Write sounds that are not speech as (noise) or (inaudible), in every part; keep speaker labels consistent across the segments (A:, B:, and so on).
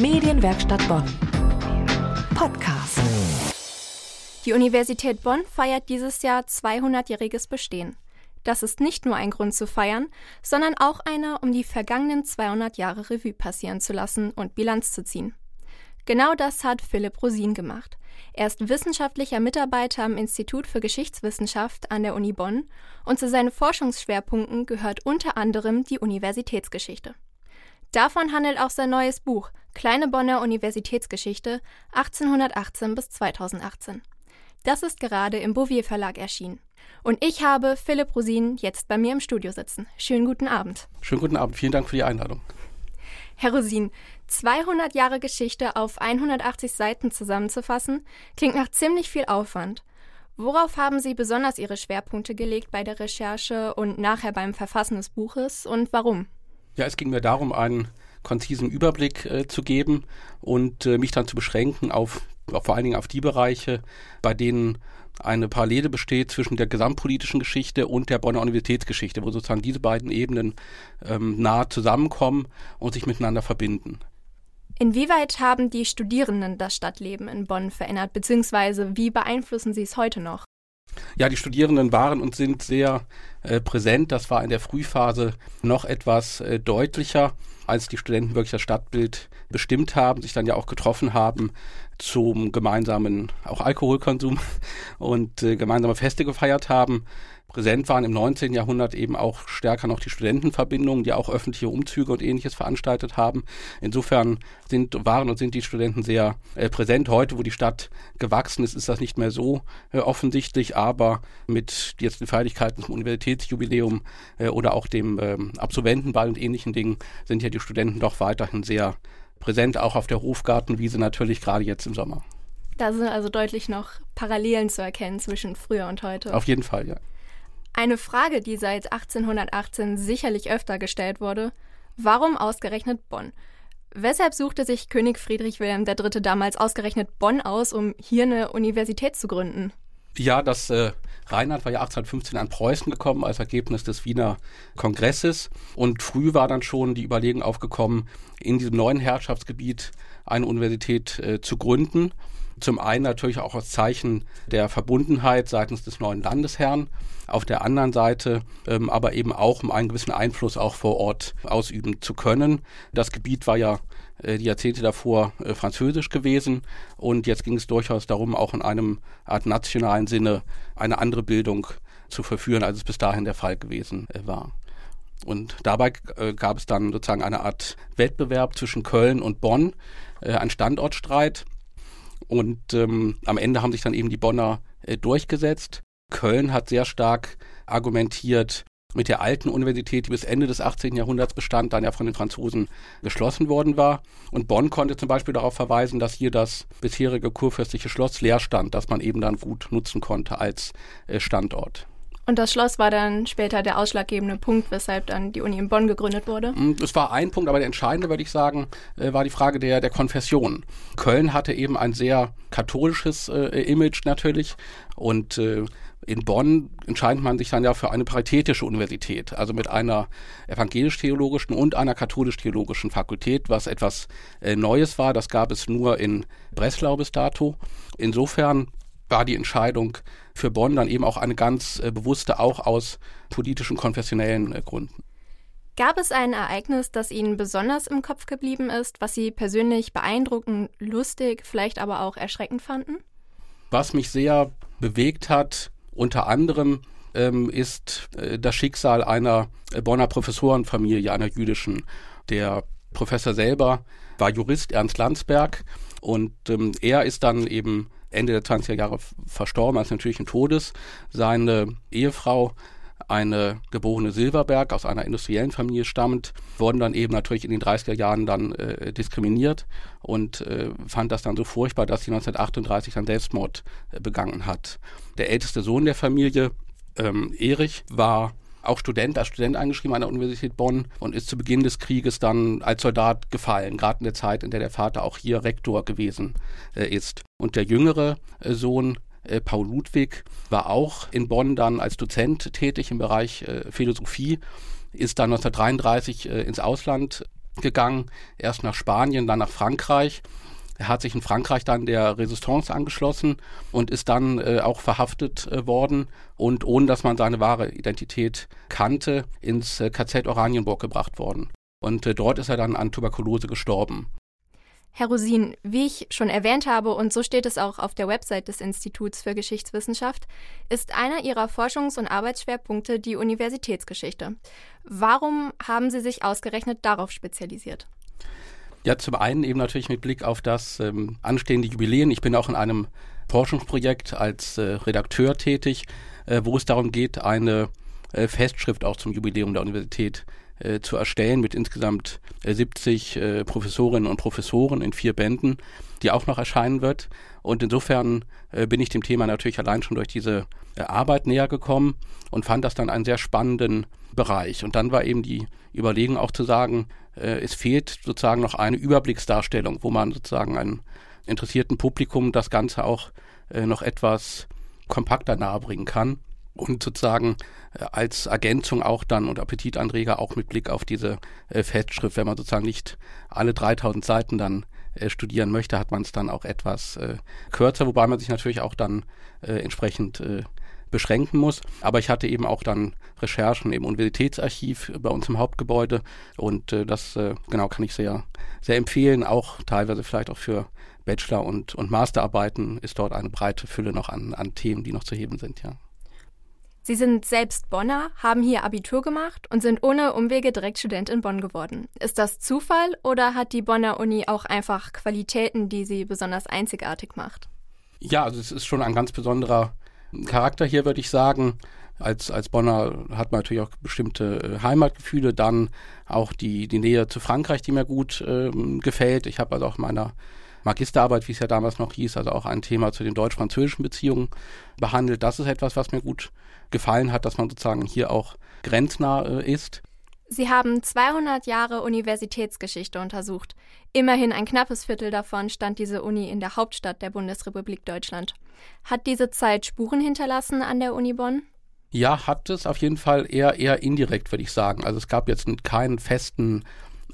A: Medienwerkstatt Bonn. Podcast.
B: Die Universität Bonn feiert dieses Jahr 200-jähriges Bestehen. Das ist nicht nur ein Grund zu feiern, sondern auch einer, um die vergangenen 200 Jahre Revue passieren zu lassen und Bilanz zu ziehen. Genau das hat Philipp Rosin gemacht. Er ist wissenschaftlicher Mitarbeiter am Institut für Geschichtswissenschaft an der Uni Bonn und zu seinen Forschungsschwerpunkten gehört unter anderem die Universitätsgeschichte. Davon handelt auch sein neues Buch Kleine Bonner Universitätsgeschichte 1818 bis 2018. Das ist gerade im Bouvier Verlag erschienen. Und ich habe Philipp Rosin jetzt bei mir im Studio sitzen. Schönen guten Abend.
C: Schönen guten Abend. Vielen Dank für die Einladung.
B: Herr Rosin, 200 Jahre Geschichte auf 180 Seiten zusammenzufassen, klingt nach ziemlich viel Aufwand. Worauf haben Sie besonders Ihre Schwerpunkte gelegt bei der Recherche und nachher beim Verfassen des Buches und warum?
C: Ja, es ging mir darum, einen konzisen Überblick äh, zu geben und äh, mich dann zu beschränken auf, auf vor allen Dingen auf die Bereiche, bei denen eine Parallele besteht zwischen der gesamtpolitischen Geschichte und der Bonner Universitätsgeschichte, wo sozusagen diese beiden Ebenen ähm, nahe zusammenkommen und sich miteinander verbinden.
B: Inwieweit haben die Studierenden das Stadtleben in Bonn verändert, beziehungsweise wie beeinflussen sie es heute noch?
C: Ja, die Studierenden waren und sind sehr äh, präsent. Das war in der Frühphase noch etwas äh, deutlicher, als die Studenten wirklich das Stadtbild bestimmt haben, sich dann ja auch getroffen haben zum gemeinsamen auch Alkoholkonsum (laughs) und äh, gemeinsame Feste gefeiert haben präsent waren im 19. Jahrhundert eben auch stärker noch die Studentenverbindungen, die auch öffentliche Umzüge und ähnliches veranstaltet haben. Insofern sind, waren und sind die Studenten sehr äh, präsent. Heute, wo die Stadt gewachsen ist, ist das nicht mehr so äh, offensichtlich, aber mit jetzt den Feierlichkeiten zum Universitätsjubiläum äh, oder auch dem ähm, Absolventenball und ähnlichen Dingen sind ja die Studenten doch weiterhin sehr präsent, auch auf der Hofgartenwiese natürlich gerade jetzt im Sommer.
B: Da sind also deutlich noch Parallelen zu erkennen zwischen früher und heute.
C: Auf jeden Fall, ja.
B: Eine Frage, die seit 1818 sicherlich öfter gestellt wurde, warum ausgerechnet Bonn? Weshalb suchte sich König Friedrich Wilhelm III. damals ausgerechnet Bonn aus, um hier eine Universität zu gründen?
C: Ja, das äh, Rheinland war ja 1815 an Preußen gekommen als Ergebnis des Wiener Kongresses und früh war dann schon die Überlegung aufgekommen, in diesem neuen Herrschaftsgebiet eine Universität äh, zu gründen. Zum einen natürlich auch als Zeichen der Verbundenheit seitens des neuen Landesherrn, auf der anderen Seite ähm, aber eben auch, um einen gewissen Einfluss auch vor Ort ausüben zu können. Das Gebiet war ja äh, die Jahrzehnte davor äh, französisch gewesen und jetzt ging es durchaus darum, auch in einem Art nationalen Sinne eine andere Bildung zu verführen, als es bis dahin der Fall gewesen äh, war. Und dabei äh, gab es dann sozusagen eine Art Wettbewerb zwischen Köln und Bonn, äh, ein Standortstreit. Und ähm, am Ende haben sich dann eben die Bonner äh, durchgesetzt. Köln hat sehr stark argumentiert mit der alten Universität, die bis Ende des 18. Jahrhunderts bestand, dann ja von den Franzosen geschlossen worden war. Und Bonn konnte zum Beispiel darauf verweisen, dass hier das bisherige kurfürstliche Schloss leer stand, das man eben dann gut nutzen konnte als äh, Standort.
B: Und das Schloss war dann später der ausschlaggebende Punkt, weshalb dann die Uni in Bonn gegründet wurde?
C: Es war ein Punkt, aber der entscheidende, würde ich sagen, äh, war die Frage der, der Konfession. Köln hatte eben ein sehr katholisches äh, Image natürlich und äh, in Bonn entscheidet man sich dann ja für eine paritätische Universität, also mit einer evangelisch-theologischen und einer katholisch-theologischen Fakultät, was etwas äh, Neues war. Das gab es nur in Breslau bis dato. Insofern war die Entscheidung für Bonn dann eben auch eine ganz äh, bewusste, auch aus politischen, konfessionellen äh, Gründen.
B: Gab es ein Ereignis, das Ihnen besonders im Kopf geblieben ist, was Sie persönlich beeindruckend, lustig, vielleicht aber auch erschreckend fanden?
C: Was mich sehr bewegt hat, unter anderem ähm, ist äh, das Schicksal einer äh, Bonner Professorenfamilie, einer jüdischen. Der Professor selber war Jurist Ernst Landsberg und ähm, er ist dann eben Ende der 20er Jahre verstorben als natürlichen Todes. Seine Ehefrau, eine geborene Silberberg aus einer industriellen Familie stammt, wurden dann eben natürlich in den 30er Jahren dann äh, diskriminiert und äh, fand das dann so furchtbar, dass sie 1938 dann Selbstmord äh, begangen hat. Der älteste Sohn der Familie, ähm, Erich, war auch Student, als Student eingeschrieben an der Universität Bonn und ist zu Beginn des Krieges dann als Soldat gefallen, gerade in der Zeit, in der der Vater auch hier Rektor gewesen äh, ist. Und der jüngere äh, Sohn, äh, Paul Ludwig, war auch in Bonn dann als Dozent tätig im Bereich äh, Philosophie, ist dann 1933 äh, ins Ausland gegangen, erst nach Spanien, dann nach Frankreich. Er hat sich in Frankreich dann der Resistance angeschlossen und ist dann äh, auch verhaftet äh, worden und ohne dass man seine wahre Identität kannte, ins äh, KZ Oranienburg gebracht worden. Und äh, dort ist er dann an Tuberkulose gestorben.
B: Herr Rosin, wie ich schon erwähnt habe, und so steht es auch auf der Website des Instituts für Geschichtswissenschaft, ist einer Ihrer Forschungs- und Arbeitsschwerpunkte die Universitätsgeschichte. Warum haben Sie sich ausgerechnet darauf spezialisiert?
C: Ja, zum einen eben natürlich mit Blick auf das ähm, anstehende Jubiläen. Ich bin auch in einem Forschungsprojekt als äh, Redakteur tätig, äh, wo es darum geht, eine äh, Festschrift auch zum Jubiläum der Universität äh, zu erstellen mit insgesamt äh, 70 äh, Professorinnen und Professoren in vier Bänden, die auch noch erscheinen wird. Und insofern äh, bin ich dem Thema natürlich allein schon durch diese äh, Arbeit näher gekommen und fand das dann einen sehr spannenden Bereich. Und dann war eben die Überlegung auch zu sagen, äh, es fehlt sozusagen noch eine Überblicksdarstellung, wo man sozusagen einem interessierten Publikum das Ganze auch noch etwas kompakter nahebringen kann und sozusagen äh, als Ergänzung auch dann und Appetitanreger auch mit Blick auf diese äh, Festschrift, wenn man sozusagen nicht alle 3000 Seiten dann äh, studieren möchte, hat man es dann auch etwas äh, kürzer, wobei man sich natürlich auch dann äh, entsprechend äh, beschränken muss. Aber ich hatte eben auch dann Recherchen im Universitätsarchiv bei uns im Hauptgebäude und äh, das äh, genau kann ich sehr, sehr empfehlen, auch teilweise vielleicht auch für Bachelor- und, und Masterarbeiten ist dort eine breite Fülle noch an, an Themen, die noch zu heben sind, ja.
B: Sie sind selbst Bonner, haben hier Abitur gemacht und sind ohne Umwege direkt Student in Bonn geworden. Ist das Zufall oder hat die Bonner Uni auch einfach Qualitäten, die sie besonders einzigartig macht?
C: Ja, also es ist schon ein ganz besonderer Charakter hier, würde ich sagen. Als, als Bonner hat man natürlich auch bestimmte äh, Heimatgefühle, dann auch die, die Nähe zu Frankreich, die mir gut äh, gefällt. Ich habe also auch in meiner Magisterarbeit, wie es ja damals noch hieß, also auch ein Thema zu den deutsch-französischen Beziehungen behandelt. Das ist etwas, was mir gut gefallen hat, dass man sozusagen hier auch grenznah äh, ist.
B: Sie haben 200 Jahre Universitätsgeschichte untersucht. Immerhin ein knappes Viertel davon stand diese Uni in der Hauptstadt der Bundesrepublik Deutschland. Hat diese Zeit Spuren hinterlassen an der Uni Bonn?
C: Ja, hat es auf jeden Fall eher eher indirekt, würde ich sagen. Also es gab jetzt keinen festen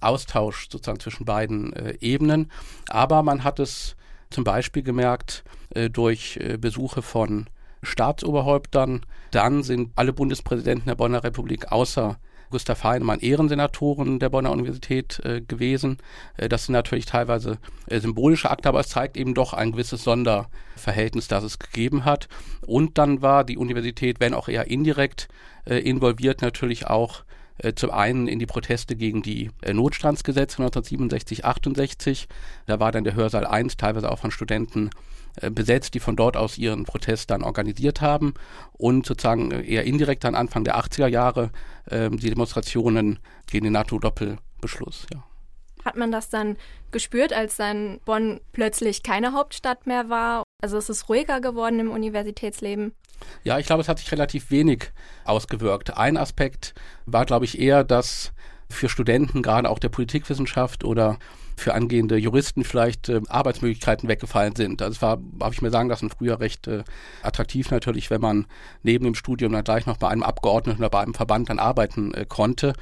C: Austausch sozusagen zwischen beiden äh, Ebenen, aber man hat es zum Beispiel gemerkt äh, durch äh, Besuche von Staatsoberhäuptern. Dann sind alle Bundespräsidenten der Bonner Republik außer Gustav Heinemann Ehrensenatoren der Bonner Universität äh, gewesen. Äh, das sind natürlich teilweise äh, symbolische Akte, aber es zeigt eben doch ein gewisses Sonderverhältnis, das es gegeben hat. Und dann war die Universität, wenn auch eher indirekt, äh, involviert natürlich auch äh, zum einen in die Proteste gegen die äh, Notstandsgesetze 1967, 68. Da war dann der Hörsaal 1 teilweise auch von Studenten besetzt, die von dort aus ihren Protest dann organisiert haben und sozusagen äh, eher indirekt dann Anfang der 80er Jahre äh, die Demonstrationen gegen den NATO-Doppelbeschluss. Ja.
B: Hat man das dann gespürt, als dann Bonn plötzlich keine Hauptstadt mehr war? Also ist es ruhiger geworden im Universitätsleben?
C: Ja, ich glaube, es hat sich relativ wenig ausgewirkt. Ein Aspekt war, glaube ich, eher, dass für Studenten, gerade auch der Politikwissenschaft oder für angehende Juristen vielleicht äh, Arbeitsmöglichkeiten weggefallen sind. Also es war, habe ich mir sagen lassen, früher recht äh, attraktiv natürlich, wenn man neben dem Studium dann gleich noch bei einem Abgeordneten oder bei einem Verband dann arbeiten äh, konnte.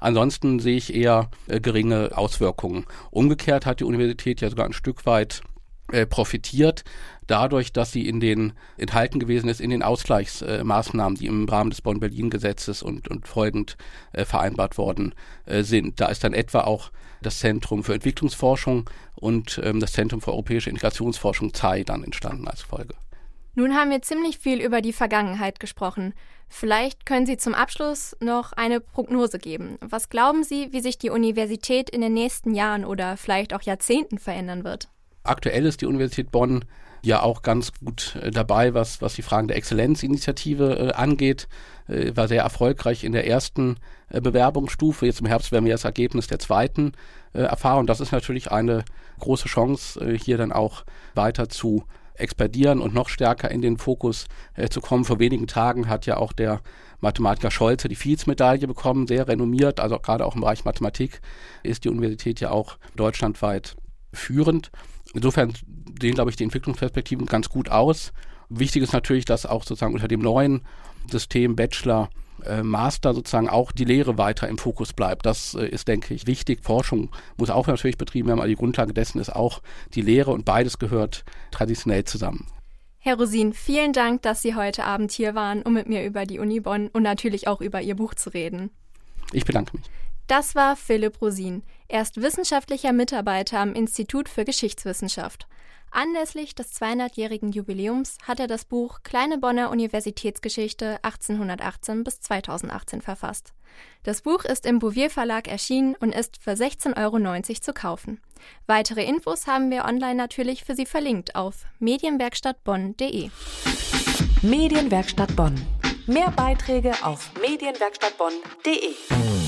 C: Ansonsten sehe ich eher äh, geringe Auswirkungen. Umgekehrt hat die Universität ja sogar ein Stück weit äh, profitiert dadurch, dass sie in den enthalten gewesen ist in den Ausgleichsmaßnahmen, äh, die im Rahmen des Bonn-Berlin-Gesetzes und, und folgend äh, vereinbart worden äh, sind. Da ist dann etwa auch das Zentrum für Entwicklungsforschung und ähm, das Zentrum für europäische Integrationsforschung ZAI dann entstanden als Folge.
B: Nun haben wir ziemlich viel über die Vergangenheit gesprochen. Vielleicht können Sie zum Abschluss noch eine Prognose geben. Was glauben Sie, wie sich die Universität in den nächsten Jahren oder vielleicht auch Jahrzehnten verändern wird?
C: Aktuell ist die Universität Bonn ja auch ganz gut äh, dabei, was, was die Fragen der Exzellenzinitiative äh, angeht. Äh, war sehr erfolgreich in der ersten Bewerbungsstufe. Jetzt im Herbst werden wir das Ergebnis der zweiten erfahren. Das ist natürlich eine große Chance, hier dann auch weiter zu expandieren und noch stärker in den Fokus äh, zu kommen. Vor wenigen Tagen hat ja auch der Mathematiker Scholze die Fields-Medaille bekommen, sehr renommiert, also gerade auch im Bereich Mathematik ist die Universität ja auch deutschlandweit führend. Insofern sehen, glaube ich, die Entwicklungsperspektiven ganz gut aus. Wichtig ist natürlich, dass auch sozusagen unter dem neuen System Bachelor äh, Master sozusagen auch die Lehre weiter im Fokus bleibt. Das äh, ist, denke ich, wichtig. Forschung muss auch natürlich betrieben werden, aber die Grundlage dessen ist auch die Lehre und beides gehört traditionell zusammen.
B: Herr Rosin, vielen Dank, dass Sie heute Abend hier waren, um mit mir über die Uni Bonn und natürlich auch über Ihr Buch zu reden.
C: Ich bedanke mich.
B: Das war Philipp Rosin. Er ist wissenschaftlicher Mitarbeiter am Institut für Geschichtswissenschaft. Anlässlich des 200-jährigen Jubiläums hat er das Buch Kleine Bonner Universitätsgeschichte 1818 bis 2018 verfasst. Das Buch ist im Bouvier Verlag erschienen und ist für 16,90 Euro zu kaufen. Weitere Infos haben wir online natürlich für Sie verlinkt auf medienwerkstattbonn.de.
A: Medienwerkstatt Bonn. Mehr Beiträge auf medienwerkstattbonn.de.